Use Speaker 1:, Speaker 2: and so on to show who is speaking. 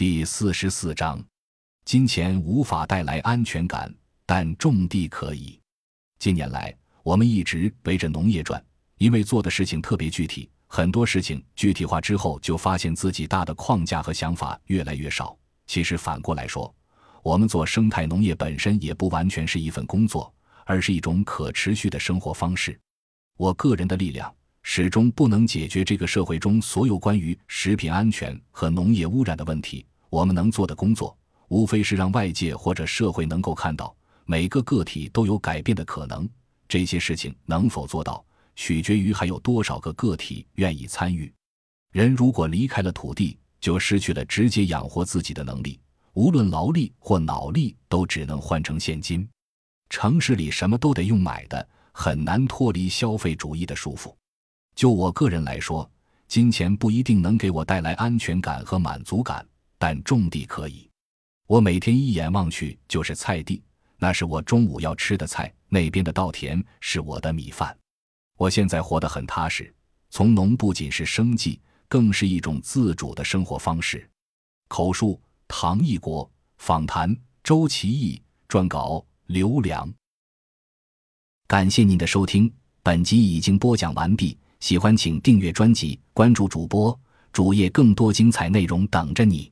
Speaker 1: 第四十四章，金钱无法带来安全感，但种地可以。近年来，我们一直围着农业转，因为做的事情特别具体。很多事情具体化之后，就发现自己大的框架和想法越来越少。其实反过来说，我们做生态农业本身也不完全是一份工作，而是一种可持续的生活方式。我个人的力量。始终不能解决这个社会中所有关于食品安全和农业污染的问题。我们能做的工作，无非是让外界或者社会能够看到，每个个体都有改变的可能。这些事情能否做到，取决于还有多少个个体愿意参与。人如果离开了土地，就失去了直接养活自己的能力，无论劳力或脑力，都只能换成现金。城市里什么都得用买的，很难脱离消费主义的束缚。就我个人来说，金钱不一定能给我带来安全感和满足感，但种地可以。我每天一眼望去就是菜地，那是我中午要吃的菜；那边的稻田是我的米饭。我现在活得很踏实，从农不仅是生计，更是一种自主的生活方式。口述：唐义国，访谈：周其义，撰稿：刘良。感谢您的收听，本集已经播讲完毕。喜欢请订阅专辑，关注主播主页，更多精彩内容等着你。